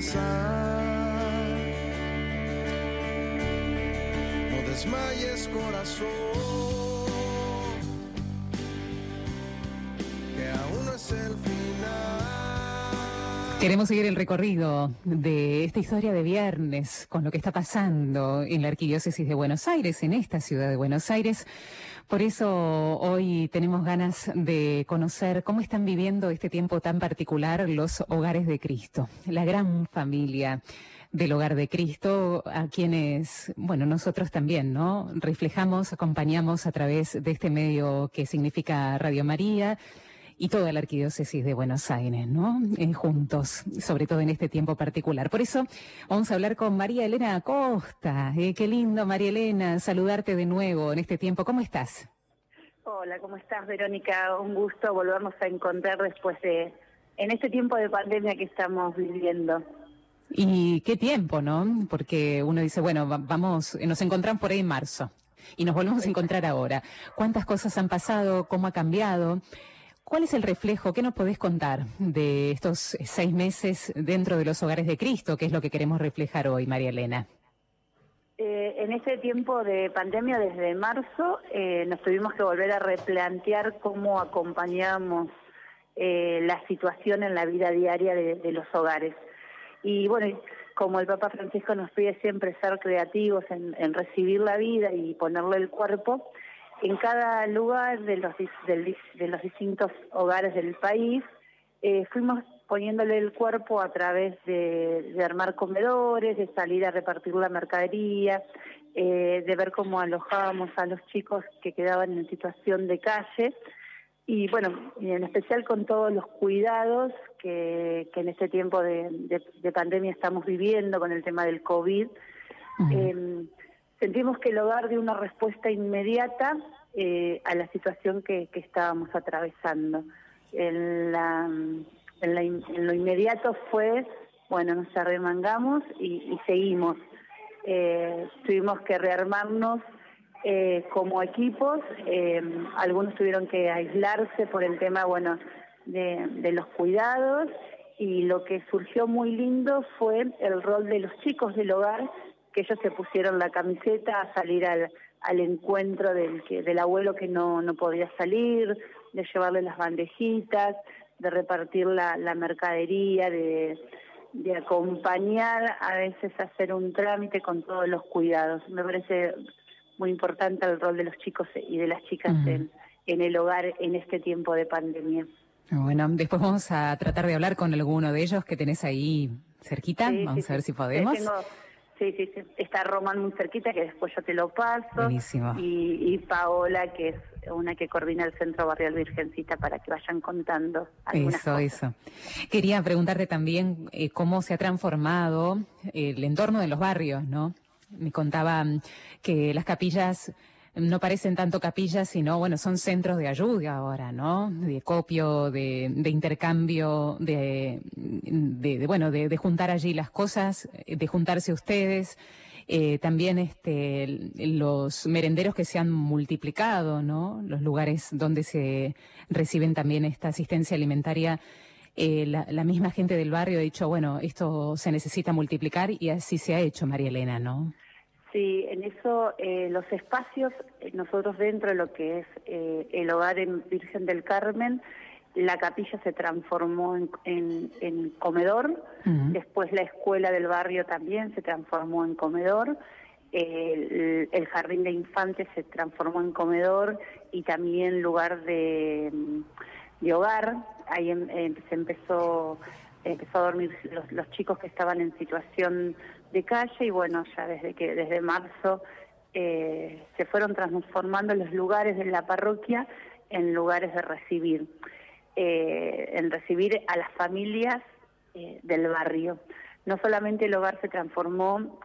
No desmayes corazón, que aún no es el final. Queremos seguir el recorrido de esta historia de viernes con lo que está pasando en la Arquidiócesis de Buenos Aires, en esta ciudad de Buenos Aires. Por eso hoy tenemos ganas de conocer cómo están viviendo este tiempo tan particular los hogares de Cristo, la gran familia del hogar de Cristo, a quienes, bueno, nosotros también, ¿no? Reflejamos, acompañamos a través de este medio que significa Radio María y toda la Arquidiócesis de Buenos Aires, ¿no? Eh, juntos, sobre todo en este tiempo particular. Por eso vamos a hablar con María Elena Acosta. Eh, qué lindo, María Elena, saludarte de nuevo en este tiempo. ¿Cómo estás? Hola, ¿cómo estás, Verónica? Un gusto volvernos a encontrar después de, en este tiempo de pandemia que estamos viviendo. Y qué tiempo, ¿no? Porque uno dice, bueno, vamos, nos encontramos por ahí en marzo y nos volvemos a encontrar ahora. ¿Cuántas cosas han pasado? ¿Cómo ha cambiado? ¿Cuál es el reflejo? ¿Qué nos podés contar de estos seis meses dentro de los hogares de Cristo? ¿Qué es lo que queremos reflejar hoy, María Elena? Eh, en ese tiempo de pandemia, desde marzo, eh, nos tuvimos que volver a replantear cómo acompañamos eh, la situación en la vida diaria de, de, los hogares. Y bueno, como el Papa Francisco nos pide siempre ser creativos en, en recibir la vida y ponerle el cuerpo, en cada lugar de los, de, los distintos hogares del país eh, fuimos poniéndole el cuerpo a través de, armar comedores, de salir a repartir la mercadería, eh, de ver cómo alojábamos a los chicos que quedaban en situación de calle y bueno, en especial con todos los cuidados que, que en este tiempo de, pandemia estamos viviendo con el tema del COVID. Sentimos que el hogar dio una respuesta inmediata eh, a la situación que, estábamos atravesando. En, lo inmediato fue, bueno, nos arremangamos y, seguimos. Eh, tuvimos que rearmarnos eh, como equipos, algunos tuvieron que aislarse por el tema, bueno, de, de los cuidados y lo que surgió muy lindo fue el rol de los chicos del hogar que ellos se pusieron la camiseta a salir al, al encuentro del, que, del abuelo que no, no podía salir, de llevarle las bandejitas, de repartir la, la mercadería, de, de acompañar a veces a hacer un trámite con todos los cuidados. Me parece muy importante el rol de los chicos y de las chicas en, en el hogar en este tiempo de pandemia. Bueno, después vamos a tratar de hablar con alguno de ellos que tenés ahí cerquita. vamos a ver si podemos. Sí, sí, sí. Está Román muy cerquita, que después yo te lo paso. Buenísimo. Y, Paola, que es una que coordina el Centro Barrial Virgencita, para que vayan contando. Eso, eso. Quería preguntarte también eh, cómo se ha transformado el entorno de los barrios, ¿no? Me contaban que las capillas no parecen tanto capillas, sino, bueno, son centros de ayuda ahora, ¿no? De copio, de, intercambio, de, de, bueno, de, juntar allí las cosas, de juntarse ustedes. Eh, también este, los merenderos que se han multiplicado, ¿no? Los lugares donde se reciben también esta asistencia alimentaria. Eh, la, la, misma gente del barrio ha dicho, bueno, esto se necesita multiplicar y así se ha hecho, María Elena, ¿no? Sí, en eso eh, los espacios, eh, nosotros dentro de lo que es eh, el hogar en Virgen del Carmen, la capilla se transformó en, comedor, después la escuela del barrio también se transformó en comedor, el, jardín de infantes se transformó en comedor y también lugar de, hogar, ahí em, em, se empezó empezó a dormir los, los chicos que estaban en situación de calle y bueno, ya desde que desde marzo eh, se fueron transformando los lugares de la parroquia en lugares de recibir, eh, en recibir a las familias eh, del barrio. No solamente el hogar se transformó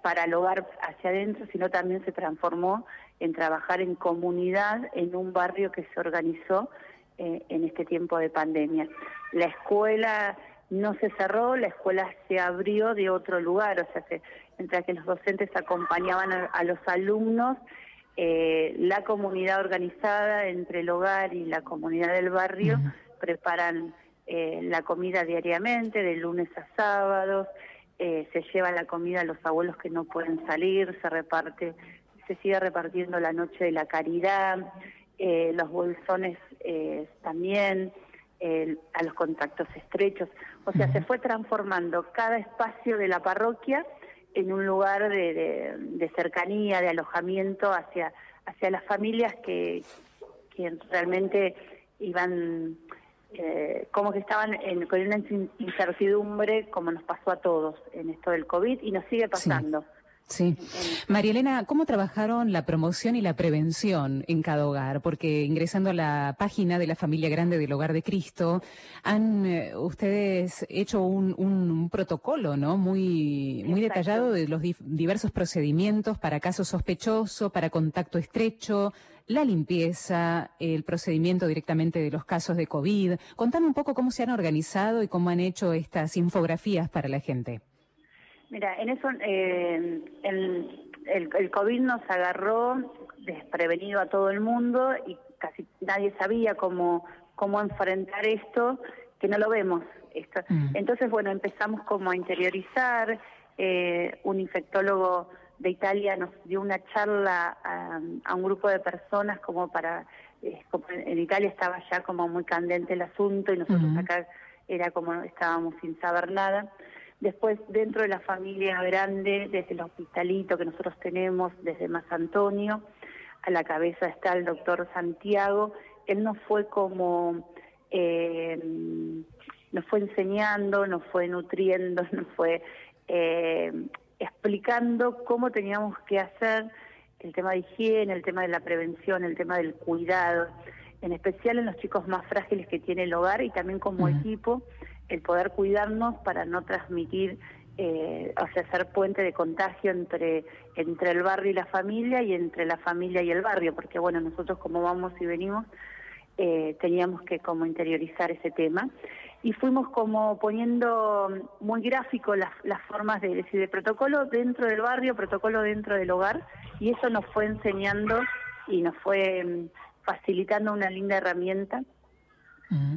para el hogar hacia adentro, sino también se transformó en trabajar en comunidad en un barrio que se organizó en este tiempo de pandemia. La escuela no se cerró, la escuela se abrió de otro lugar, o sea, se, mientras que los docentes acompañaban a, los alumnos, eh, la comunidad organizada entre el hogar y la comunidad del barrio preparan eh, la comida diariamente, de lunes a sábados, eh, se lleva la comida a los abuelos que no pueden salir, se reparte, se sigue repartiendo la noche de la caridad, los bolsones también, a los contactos estrechos. O sea, se fue transformando cada espacio de la parroquia en un lugar de, cercanía, de alojamiento hacia, hacia las familias que, que realmente iban eh, como que estaban en, con una incertidumbre como nos pasó a todos en esto del COVID y nos sigue pasando. Sí. María Elena, ¿cómo trabajaron la promoción y la prevención en cada hogar? Porque ingresando a la página de la familia grande del Hogar de Cristo, han eh, ustedes hecho un, un, protocolo, ¿no? Muy, muy detallado de los diversos procedimientos para caso sospechoso, para contacto estrecho, la limpieza, el procedimiento directamente de los casos de COVID. Contame un poco cómo se han organizado y cómo han hecho estas infografías para la gente. Mira, en eso eh, el, el, COVID nos agarró desprevenido a todo el mundo y casi nadie sabía cómo, cómo enfrentar esto, que no lo vemos. Esto. Mm. Entonces, bueno, empezamos como a interiorizar, eh, un infectólogo de Italia nos dio una charla a, un grupo de personas como para, eh, en Italia estaba ya como muy candente el asunto y nosotros acá era como estábamos sin saber nada. Después, dentro de la familia grande, desde el hospitalito que nosotros tenemos, desde Más Antonio, a la cabeza está el doctor Santiago, él nos fue como, eh, nos fue enseñando, nos fue nutriendo, nos fue eh, explicando cómo teníamos que hacer el tema de higiene, el tema de la prevención, el tema del cuidado, en especial en los chicos más frágiles que tiene el hogar y también como equipo, el poder cuidarnos para no transmitir, eh, o sea, ser puente de contagio entre, entre el barrio y la familia y entre la familia y el barrio, porque bueno, nosotros como vamos y venimos, eh, teníamos que como interiorizar ese tema. Y fuimos como poniendo muy gráfico las, las formas de decir de protocolo dentro del barrio, protocolo dentro del hogar, y eso nos fue enseñando y nos fue mm, facilitando una linda herramienta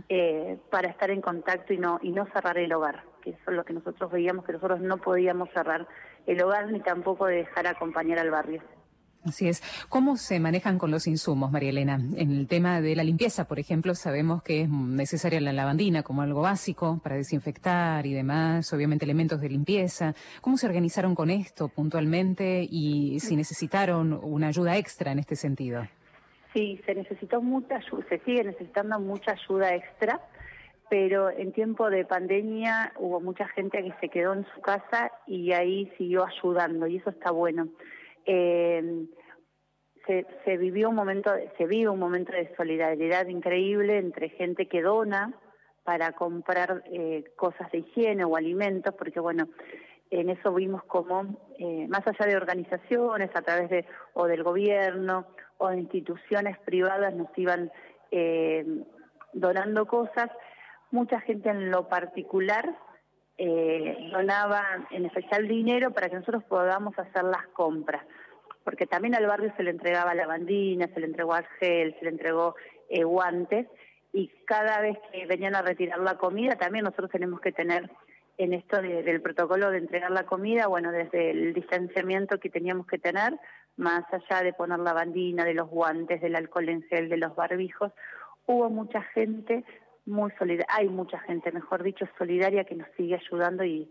eh, para estar en contacto y no y no cerrar el hogar, que eso es lo que nosotros veíamos que nosotros no podíamos cerrar el hogar ni tampoco dejar acompañar al barrio. Así es. ¿Cómo se manejan con los insumos, María Elena? En el tema de la limpieza, por ejemplo, sabemos que es necesaria la lavandina como algo básico para desinfectar y demás, obviamente elementos de limpieza. ¿Cómo se organizaron con esto puntualmente y si necesitaron una ayuda extra en este sentido? Sí, se necesitó mucha ayuda, se sigue necesitando mucha ayuda extra, pero en tiempo de pandemia hubo mucha gente que se quedó en su casa y ahí siguió ayudando y eso está bueno. Eh, se, vivió un momento, se vive un momento de solidaridad increíble entre gente que dona para comprar eh, cosas de higiene o alimentos, porque bueno, en eso vimos como, eh, más allá de organizaciones, a través de o del gobierno o instituciones privadas nos iban eh, donando cosas, mucha gente en lo particular eh, donaba en especial dinero para que nosotros podamos hacer las compras, porque también al barrio se le entregaba lavandina, se le entregó gel, se le entregó eh, guantes, y cada vez que venían a retirar la comida, también nosotros tenemos que tener en esto del protocolo de entregar la comida, bueno, desde el distanciamiento que teníamos que tener, más allá de poner la bandina, de los guantes, del alcohol en gel, de los barbijos, hubo mucha gente muy solidaria, hay mucha gente, mejor dicho, solidaria que nos sigue ayudando y,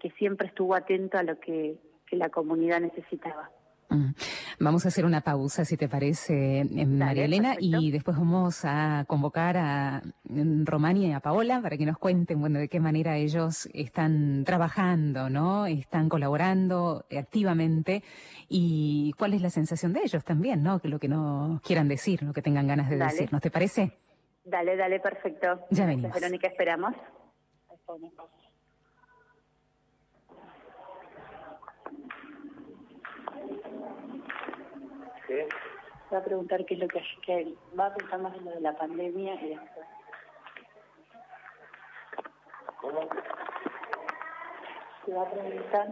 que siempre estuvo atento a lo que, la comunidad necesitaba. Mm. Vamos a hacer una pausa, si te parece, María Elena, y después vamos a convocar a Romani y a Paola para que nos cuenten, bueno, de qué manera ellos están trabajando, ¿no? Están colaborando activamente y cuál es la sensación de ellos también, ¿no? Que lo que nos quieran decir, lo que tengan ganas de decir, ¿no te parece? Dale, dale, perfecto. Ya venimos. Verónica, esperamos. ¿Sí? Va a preguntar qué es lo que, que va a preguntar más de lo de la pandemia y después. ¿Cómo? Se va a preguntar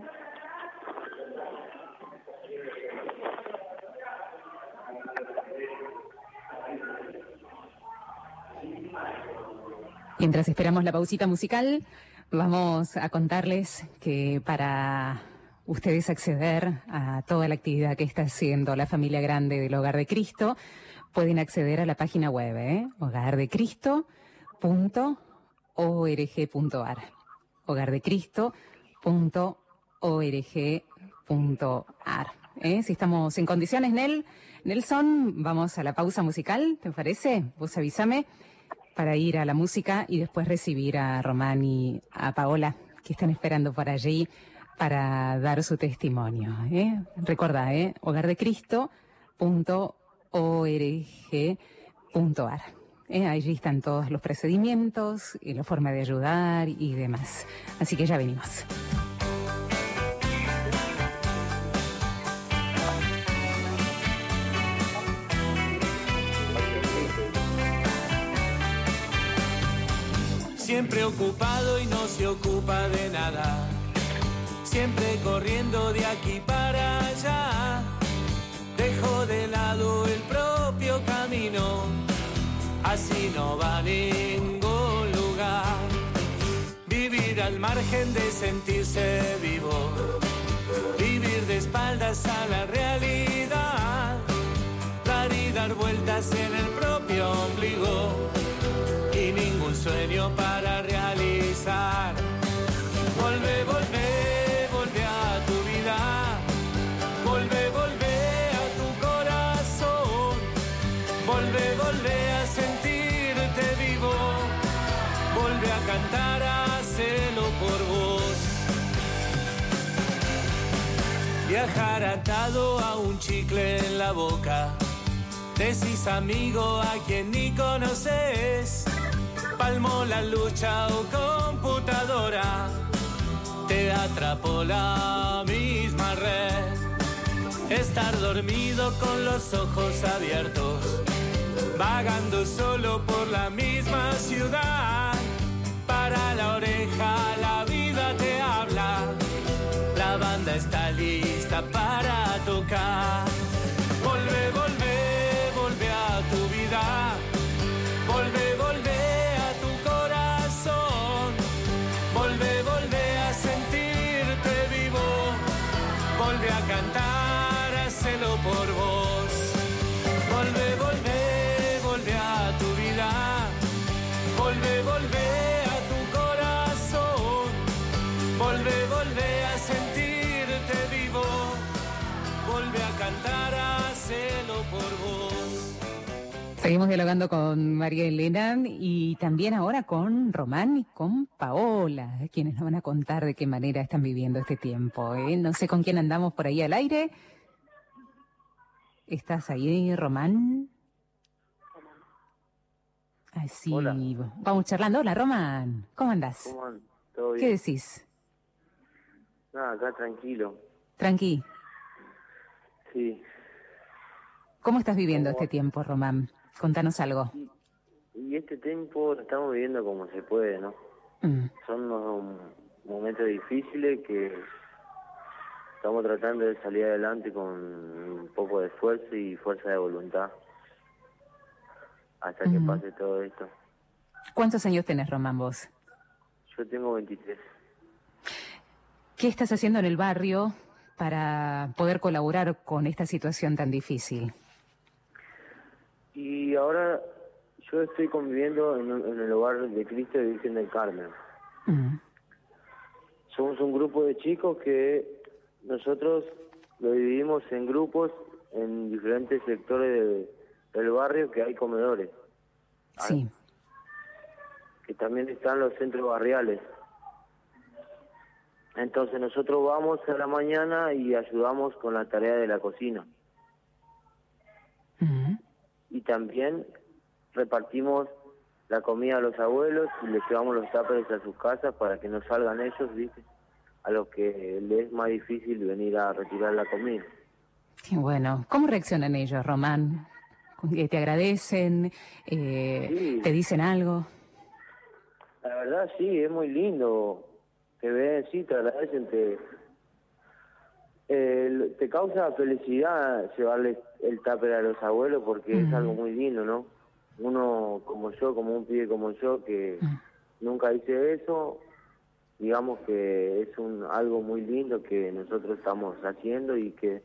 Mientras esperamos la pausita musical, vamos a contarles que para ustedes acceder a toda la actividad que está haciendo la familia grande del Hogar de Cristo, pueden acceder a la página web, ¿eh? hogardecristo.org.ar. hogardecristo.org.ar. ¿eh? Si estamos en condiciones, Nel, Nelson, vamos a la pausa musical, ¿te parece? Vos avísame para ir a la música y después recibir a Román y a Paola, que están esperando por allí para dar su testimonio. ¿eh? ¿eh? hogardecristo.org.ar. ¿eh? Allí están todos los procedimientos y la forma de ayudar y demás. Así que ya venimos. Siempre ocupado y no se ocupa de nada. Siempre corriendo de aquí para allá. Dejo de lado el propio camino. Así no va a ningún lugar. Vivir al margen de sentirse vivo. Vivir de espaldas a la realidad. Dar y dar vueltas en el propio ombligo y ningún sueño para realizar. Viajar atado a un chicle en la boca. Decís amigo a quien ni conoces palmó la lucha o computadora, te atrapó la misma red. Estar dormido con los ojos abiertos, vagando solo por la misma ciudad. Para la oreja la vida te habla, la banda está lista para tocar. Volve a cantar, hacelo por vos. Seguimos dialogando con María Elena y también ahora con Román y con Paola, quienes nos van a contar de qué manera están viviendo este tiempo. ¿eh? No sé con quién andamos por ahí al aire. ¿Estás ahí, Román? Ay, sí. Hola. Vamos charlando. Hola, Román. ¿Cómo andás? ¿Cómo? ¿Todo ¿Qué bien? decís? Nada, acá tranquilo. Tranqui. Sí. ¿Cómo estás viviendo ¿Cómo este tiempo, Román? Contanos algo. Y este tiempo lo estamos viviendo como se puede, ¿no? Mm, Son unos momentos difíciles que estamos tratando de salir adelante con un poco de esfuerzo y fuerza de voluntad hasta que Ujú. pase todo esto. ¿Cuántos años tenés, Román, vos? Yo tengo 23. ¿Qué estás haciendo en el barrio para poder colaborar con esta situación tan difícil? Y ahora yo estoy conviviendo en, el hogar de Cristo de Virgen del Carmen. Mm, Somos un grupo de chicos que nosotros lo dividimos en grupos en diferentes sectores de- del barrio que hay comedores, Sí. que también están los centros barriales. Entonces nosotros vamos a la mañana y ayudamos con la tarea de la cocina. Y también repartimos la comida a los abuelos y les llevamos los tuppers a sus casas para que no salgan ellos, ¿viste? A los que les es más difícil venir a retirar la comida. Bueno. ¿Cómo reaccionan ellos, Román? Eh, ¿Te agradecen? Eh, Sí. ¿Te dicen algo? La verdad sí, es muy lindo. Te ven, sí, te agradecen, te, eh, te causa felicidad llevarle el tupper a los abuelos porque es algo muy lindo, ¿no? Uno como yo, como un pibe como yo, que Mm. nunca hice eso. Digamos que es un algo muy lindo que nosotros estamos haciendo y que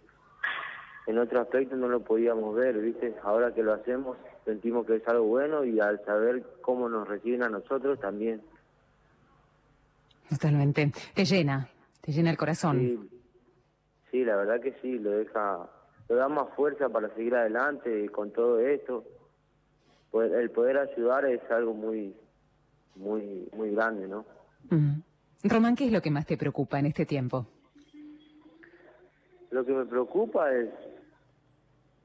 en otro aspecto no lo podíamos ver, ¿viste? Ahora que lo hacemos sentimos que es algo bueno y al saber cómo nos reciben a nosotros también. Totalmente. Te llena, te llena el corazón. Sí, sí, la verdad que sí, lo deja, lo da más fuerza para seguir adelante con todo esto. Pues el poder ayudar es algo muy, muy, muy grande, ¿no? Mm. Román, ¿qué es lo que más te preocupa en este tiempo? Lo que me preocupa es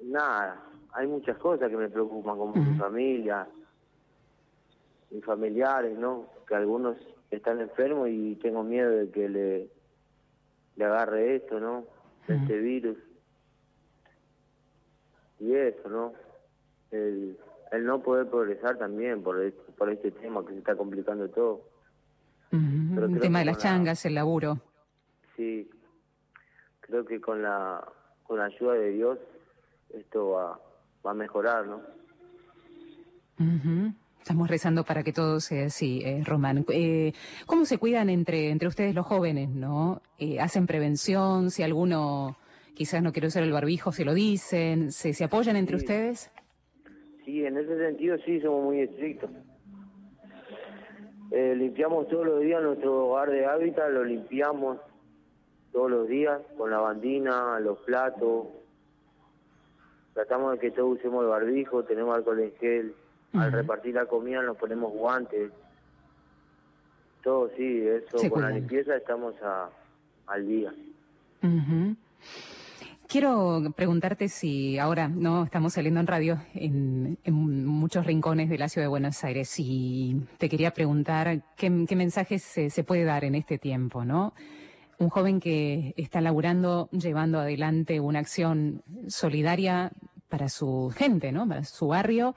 nada, hay muchas cosas que me preocupan, como mi familia, mis familiares, ¿no? Que algunos están enfermos y tengo miedo de que le, le agarre esto, ¿no? Este virus. Y eso, ¿no? El, el no poder progresar también por este, por este tema que se está complicando todo. El tema de las la- changas, el laburo. Sí, creo que con la, con la ayuda de Dios esto va, va a mejorar, ¿no? Estamos rezando para que todo sea así, eh, Román. Eh, ¿Cómo se cuidan entre, entre ustedes los jóvenes, no? Eh, ¿Hacen prevención? Si alguno quizás no quiere usar el barbijo, se lo dicen. ¿Se, se apoyan entre Sí. ustedes? Sí, en ese sentido sí somos muy estrictos. Eh, limpiamos todos los días nuestro hogar de hábitat, lo limpiamos todos los días con la bandina, los platos. Tratamos de que todos usemos el barbijo, tenemos alcohol en gel. Al repartir la comida nos ponemos guantes. Todo sí, eso Se con la limpieza estamos a, al día. Quiero preguntarte si ahora no estamos saliendo en radio en, en muchos rincones de la ciudad de Buenos Aires y te quería preguntar qué, qué mensajes se, se puede dar en este tiempo, ¿no? Un joven que está laburando, llevando adelante una acción solidaria para su gente, ¿no? Para su barrio,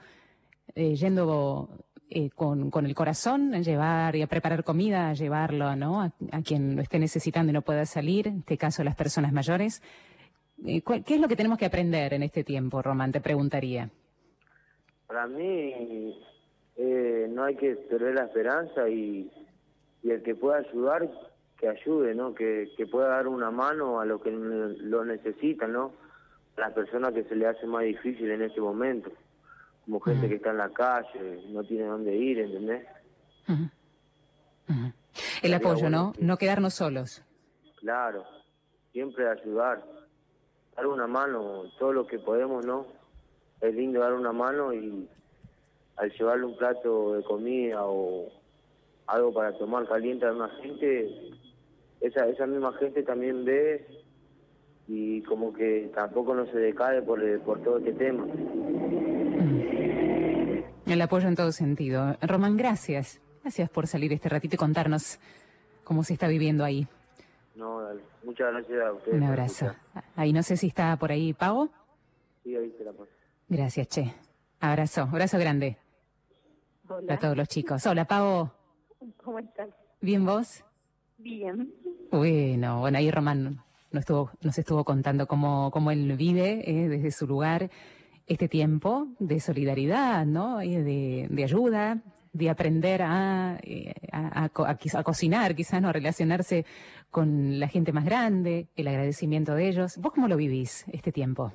eh, yendo eh, con, con el corazón a llevar y a preparar comida, a llevarlo, ¿no? A, quien lo esté necesitando y no pueda salir, en este caso las personas mayores. Eh, ¿cuál- ¿Qué es lo que tenemos que aprender en este tiempo, Román? Te preguntaría. Para mí eh, no hay que perder la esperanza y, y el que pueda ayudar, que ayude, ¿no? Que, que pueda dar una mano a los que lo necesitan, ¿no? A las personas que se le hace más difícil en este momento, como gente que está en la calle, no tiene dónde ir, ¿entendés? El apoyo, bueno ¿no? que- No quedarnos solos. Claro, siempre ayudar, dar una mano, todo lo que podemos, ¿no? Es lindo dar una mano y al llevarle un plato de comida o algo para tomar caliente a una gente, esa, esa misma gente también ve y como que tampoco no se decae por, el- por todo este tema. El apoyo en todo sentido. Román, gracias. Gracias por salir este ratito y contarnos cómo se está viviendo ahí. No, dale. muchas gracias a ustedes. Un abrazo. Ahí no sé si está por ahí Pavo. Sí, ahí te la paso. Gracias, Che. Abrazo, abrazo grande a todos los chicos. Hola, Pavo. ¿Cómo estás? ¿Bien vos? Bien. Bueno, bueno, ahí Román nos estuvo, nos estuvo contando cómo, cómo él vive eh, desde su lugar este tiempo de solidaridad, ¿no? De, de ayuda, de aprender a, eh, a, a a cocinar, quizás no a relacionarse con la gente más grande, el agradecimiento de ellos. ¿Vos cómo lo vivís este tiempo?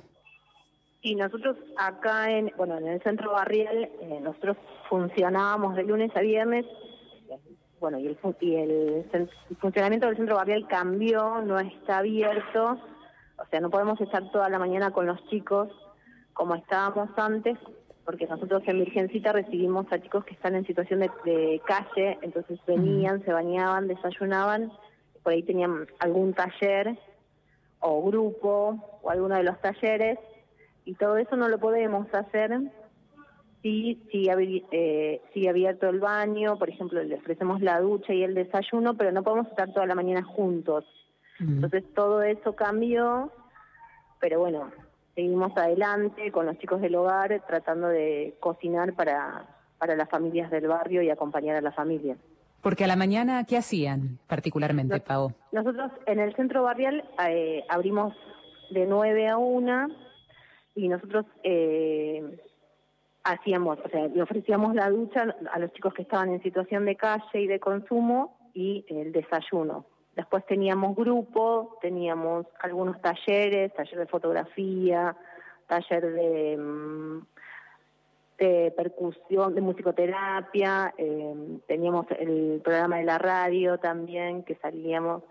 Y nosotros acá en, bueno, en el centro barrial, eh, nosotros funcionábamos de lunes a viernes, bueno, y el, y el funcionamiento del centro barrial cambió, no está abierto, o sea, no podemos estar toda la mañana con los chicos como estábamos antes, porque nosotros en Virgencita recibimos a chicos que están en situación de, de calle, entonces venían, se bañaban, desayunaban, por ahí tenían algún taller o grupo o alguno de los talleres y todo eso no lo podemos hacer si abri- eh, abierto el baño, por ejemplo, le ofrecemos la ducha y el desayuno, pero no podemos estar toda la mañana juntos. Mm. Entonces todo eso cambió, pero bueno, seguimos adelante con los chicos del hogar tratando de cocinar para, para las familias del barrio y acompañar a la familia. Porque a la mañana, ¿qué hacían particularmente, No- Pavo? Nosotros en el centro barrial eh, abrimos de 9 a 1 y nosotros eh, hacíamos, o sea, le ofrecíamos la ducha a los chicos que estaban en situación de calle y de consumo y el desayuno. Después teníamos grupo, teníamos algunos talleres, taller de fotografía, taller de, mm, de percusión, de musicoterapia, eh, teníamos el programa de la radio también, que salíamos,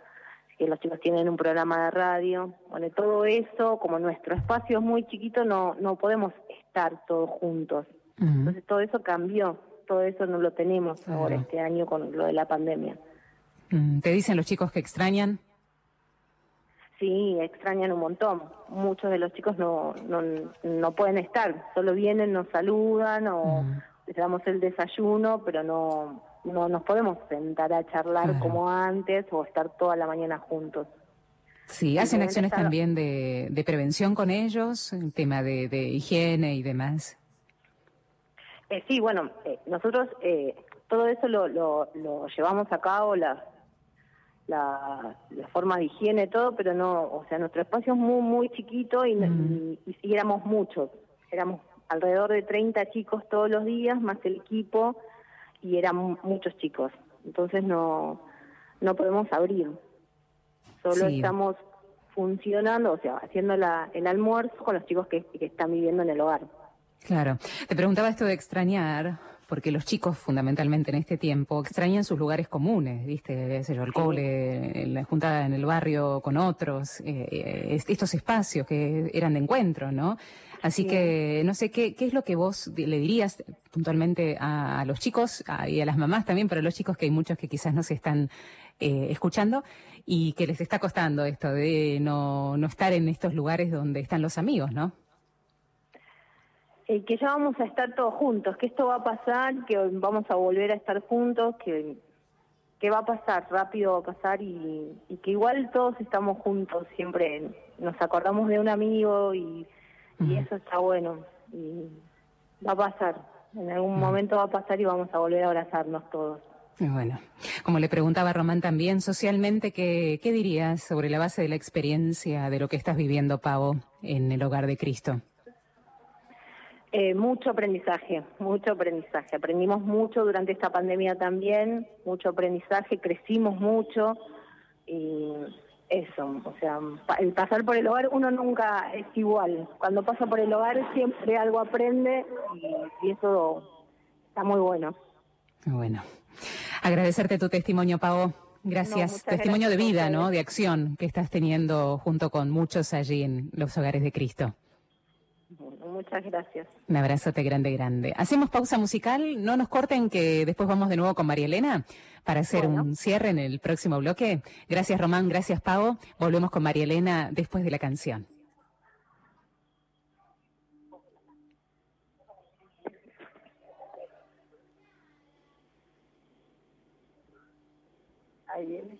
que los chicos tienen un programa de radio. Bueno, todo eso, como nuestro espacio es muy chiquito, no, no podemos estar todos juntos. Entonces todo eso cambió, todo eso no lo tenemos ahora este año con lo de la pandemia. Mm, ¿Te dicen los chicos que extrañan? Sí, extrañan un montón. Muchos de los chicos no, no, no pueden estar, solo vienen, nos saludan o les damos el desayuno, pero no, no nos podemos sentar a charlar como antes o estar toda la mañana juntos. Sí, hacen acciones también de, de, prevención con ellos, el tema de, de higiene y demás. Eh, sí, bueno, eh, nosotros eh, todo eso lo, lo, lo, llevamos a cabo, la, la, la, forma de higiene, todo, pero no, o sea, nuestro espacio es muy, muy chiquito y, y, y, y éramos muchos, éramos alrededor de 30 chicos todos los días, más el equipo, y eran muchos chicos. Entonces no, no podemos abrir. Solo sí. estamos funcionando, o sea, haciendo la, el almuerzo con los chicos que, que están viviendo en el hogar. Claro. Te preguntaba esto de extrañar, porque los chicos fundamentalmente en este tiempo extrañan sus lugares comunes, ¿viste? Yo, el cole, la juntada en el barrio con otros, eh, estos espacios que eran de encuentro, ¿no? Así sí. que no sé qué, qué es lo que vos le dirías puntualmente a, a los chicos a, y a las mamás también, pero a los chicos que hay muchos que quizás no se están eh, escuchando y que les está costando esto de no, no estar en estos lugares donde están los amigos, ¿no? Eh, que ya vamos a estar todos juntos, que esto va a pasar, que vamos a volver a estar juntos, que, que va a pasar, rápido va a pasar y, y que igual todos estamos juntos, siempre nos acordamos de un amigo y, y uh -huh. eso está bueno. Y va a pasar, en algún uh -huh. momento va a pasar y vamos a volver a abrazarnos todos. Bueno, como le preguntaba Román también, socialmente, ¿qué, ¿qué dirías sobre la base de la experiencia de lo que estás viviendo, Pavo, en el hogar de Cristo? Eh, mucho aprendizaje, mucho aprendizaje. Aprendimos mucho durante esta pandemia también, mucho aprendizaje, crecimos mucho y eso, o sea, el pasar por el hogar uno nunca es igual. Cuando pasa por el hogar siempre algo aprende y, y eso está muy bueno. Bueno, agradecerte tu testimonio, Pavo. Gracias. No, testimonio gracias de vida, ¿no? De acción que estás teniendo junto con muchos allí en los hogares de Cristo. Muchas gracias. Un abrazote grande, grande. Hacemos pausa musical, no nos corten que después vamos de nuevo con María Elena para hacer bueno. un cierre en el próximo bloque. Gracias Román, gracias Pavo. Volvemos con María Elena después de la canción. Ahí viene.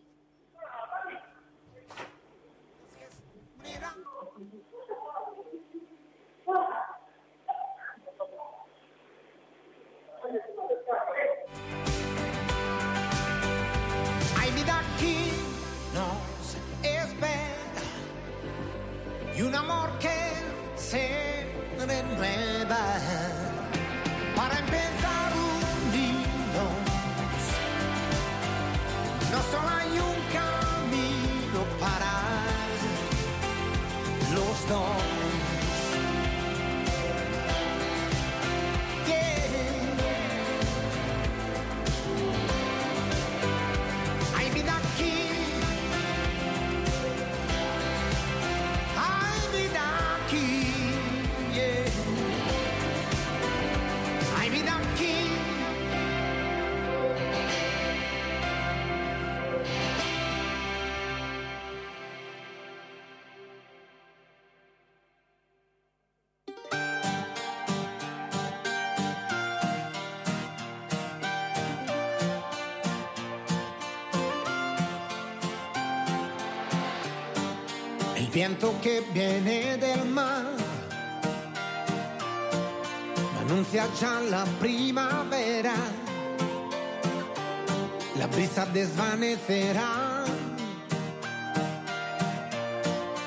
Viento que viene del mar anuncia ya la primavera. La brisa desvanecerá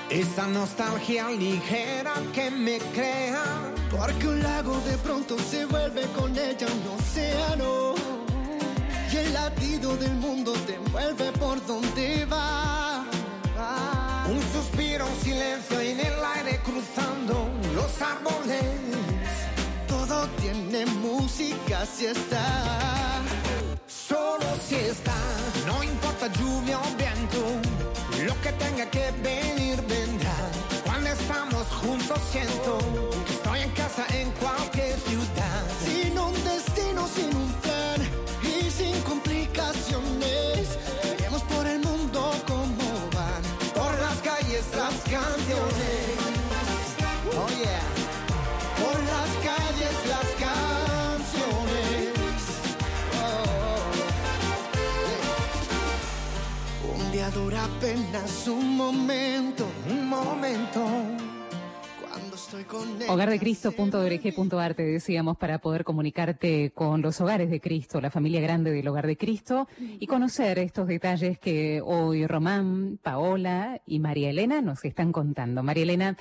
esa nostalgia ligera que me crea Porque un lago de pronto se vuelve con ella un océano. Y el latido del mundo te envuelve por donde va. Silencio en el aire cruzando los árboles. Todo tiene música si está. Solo si está. No importa lluvia o viento. Lo que tenga que venir vendrá. Cuando estamos juntos siento que estoy en casa en cualquier ciudad. Apenas un momento, un momento. Cuando estoy con ella, Hogardecristo.org.ar te decíamos para poder comunicarte con los hogares de Cristo, la familia grande del Hogar de Cristo y conocer estos detalles que hoy Román, Paola y María Elena nos están contando. María Elena,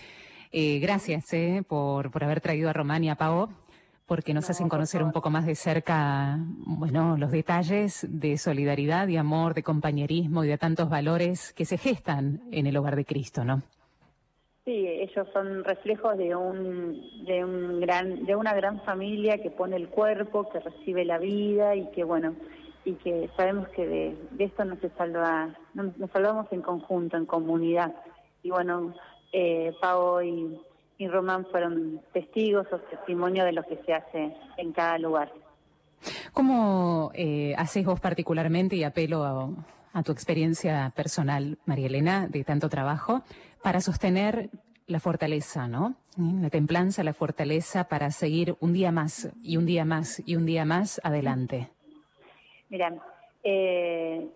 eh, gracias eh, por, por haber traído a Román y a Pao porque nos hacen conocer un poco más de cerca, bueno, los detalles de solidaridad, de amor, de compañerismo y de tantos valores que se gestan en el hogar de Cristo, ¿no? Sí, ellos son reflejos de un, de un gran, de una gran familia que pone el cuerpo, que recibe la vida y que bueno, y que sabemos que de, de esto no se salva, no, nos salvamos en conjunto, en comunidad. Y bueno, eh, Pau y, y Román fueron testigos o testimonio de lo que se hace en cada lugar. ¿Cómo eh, haces vos particularmente, y apelo a, a tu experiencia personal, María Elena, de tanto trabajo, para sostener la fortaleza, ¿no? La templanza, la fortaleza para seguir un día más y un día más y un día más adelante. Mira, eh,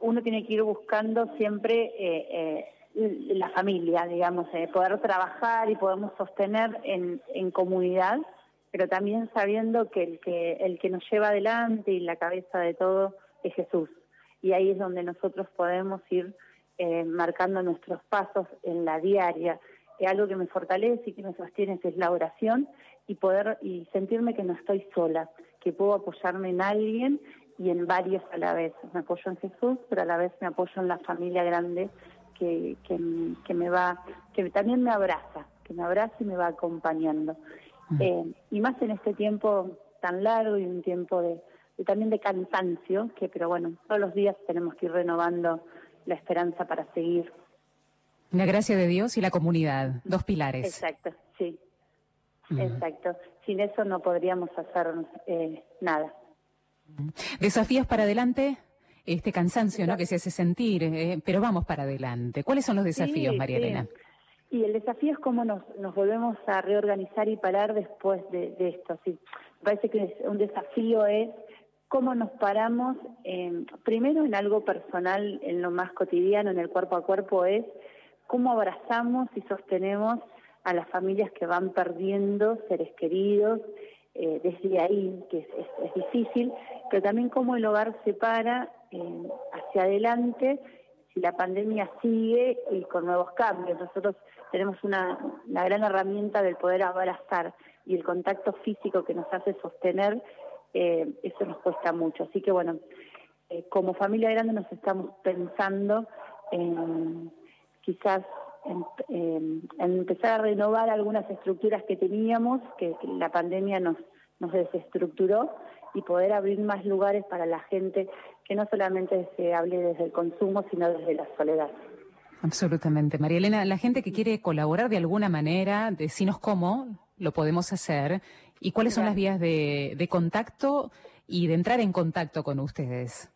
uno tiene que ir buscando siempre eh, eh, la familia, digamos, poder trabajar y podemos sostener en, comunidad, pero también sabiendo que el, que el que nos lleva adelante y la cabeza de todo es Jesús. Y ahí es donde nosotros podemos ir eh, marcando nuestros pasos en la diaria. Algo que me fortalece y que me sostiene es la oración y poder y sentirme que no estoy sola, que puedo apoyarme en alguien y en varios a la vez. Me apoyo en Jesús, pero a la vez me apoyo en la familia grande que, que, que me va, que también me abraza, que me abraza y me va acompañando. Eh, y más en este tiempo tan largo y un tiempo de, de también de cansancio, que pero bueno, todos los días tenemos que ir renovando la esperanza para seguir. La gracia de Dios y la comunidad, dos pilares. Exacto, sí. Ujú. Exacto. Sin eso no podríamos hacer eh, nada. Desafíos para adelante, este cansancio ¿no? que se hace sentir, eh, pero vamos para adelante. ¿Cuáles son los desafíos, Sí, María sí. Elena? Y el desafío es cómo nos, nos volvemos a reorganizar y parar después de, de esto. Sí, me parece que es- un desafío es cómo nos paramos, en- primero en algo personal, en lo más cotidiano, en el cuerpo a cuerpo, es cómo abrazamos y sostenemos a las familias que van perdiendo seres queridos, eh, desde ahí, que es, es- es difícil, pero también cómo el hogar se para hacia adelante si la pandemia sigue y con nuevos cambios. Nosotros tenemos una, una gran herramienta del poder abrazar y el contacto físico que nos hace sostener, eh, eso nos cuesta mucho. Así que bueno, eh, como familia grande nos estamos pensando en quizás en empezar a renovar algunas estructuras que teníamos, que, que la pandemia nos, nos desestructuró, y poder abrir más lugares para la gente que no solamente se hable desde el consumo, sino desde la soledad. Absolutamente. María Elena, la gente que quiere colaborar de alguna manera, decinos cómo lo podemos hacer y cuáles son las vías de, de contacto y de entrar en contacto con ustedes.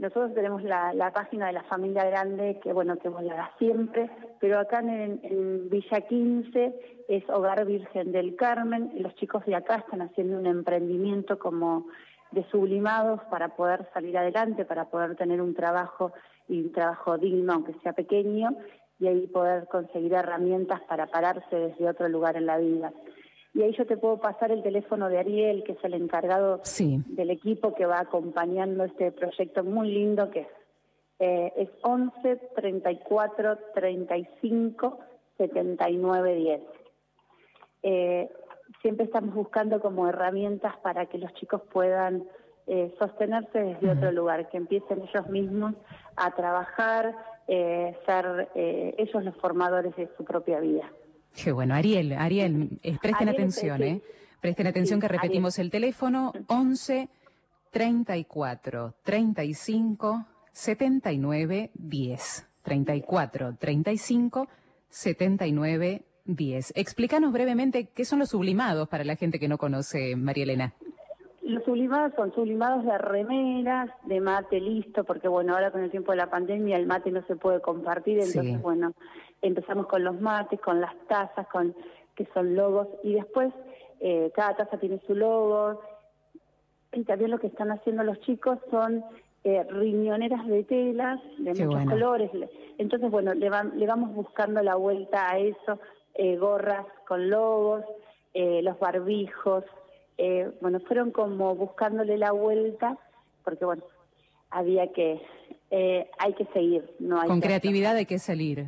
Nosotros tenemos la, página de la familia grande, que bueno, que la da siempre, pero acá en, en Villa 15 es Hogar Virgen del Carmen. Los chicos de acá están haciendo un emprendimiento como de sublimados para poder salir adelante, para poder tener un trabajo y un trabajo digno, aunque sea pequeño, y ahí poder conseguir herramientas para pararse desde otro lugar en la vida. Y ahí yo te puedo pasar el teléfono de Ariel, que es el encargado Sí. del equipo que va acompañando este proyecto muy lindo que es, eh, es 11 34 35 79 10. eh, siempre estamos buscando como herramientas para que los chicos puedan eh, sostenerse desde otro lugar, que empiecen ellos mismos a trabajar, eh, ser eh, ellos los formadores de su propia vida. Qué bueno, Ariel, Ariel, eh, presten Ariel, atención. ¿eh? Presten atención Sí, que repetimos el teléfono 11 34 35 79 10. 34 35 79 10. Explícanos brevemente qué son los sublimados para la gente que no conoce, María Elena. Los sublimados son sublimados de remeras, de mate listo, porque bueno, ahora con el tiempo de la pandemia el mate no se puede compartir, entonces Sí. bueno, empezamos con los mates, con las tazas, con que son logos, y después eh, cada taza tiene su logo, y también lo que están haciendo los chicos son eh, riñoneras de telas de Qué muchos bueno. colores, entonces bueno, le, van- le vamos buscando la vuelta a eso, eh, gorras con logos, eh, los barbijos, eh, bueno, fueron como buscándole la vuelta, porque bueno, había que, eh, hay que seguir, no hay Con que- creatividad hay que salir.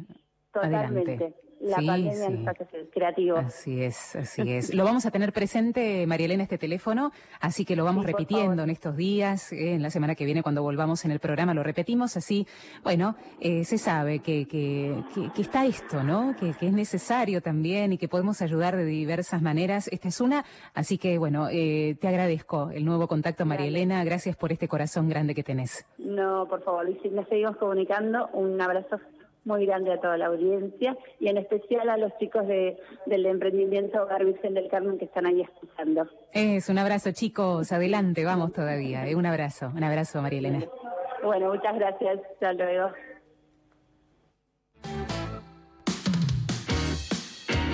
Totalmente. Adelante. La Sí, pandemia sí. nos hace ser creativos. Así es, así es. Lo vamos a tener presente, María Elena, este teléfono, así que lo vamos Sí, repitiendo en estos días, eh, en la semana que viene cuando volvamos en el programa lo repetimos, así, bueno, eh, se sabe que, que, que- que está esto, ¿no? Que, que es necesario también y que podemos ayudar de diversas maneras. Esta es una, así que bueno, eh, te agradezco el nuevo contacto, María Dale. Elena, gracias por este corazón grande que tenés. No, por favor, y si nos seguimos comunicando, un abrazo muy grande a toda la audiencia y en especial a los chicos de, del emprendimiento Hogar Virgen del Carmen que están ahí escuchando. Es un abrazo, chicos, adelante, vamos todavía. eh, un abrazo, un abrazo, María Elena. Bueno, muchas gracias. Hasta luego.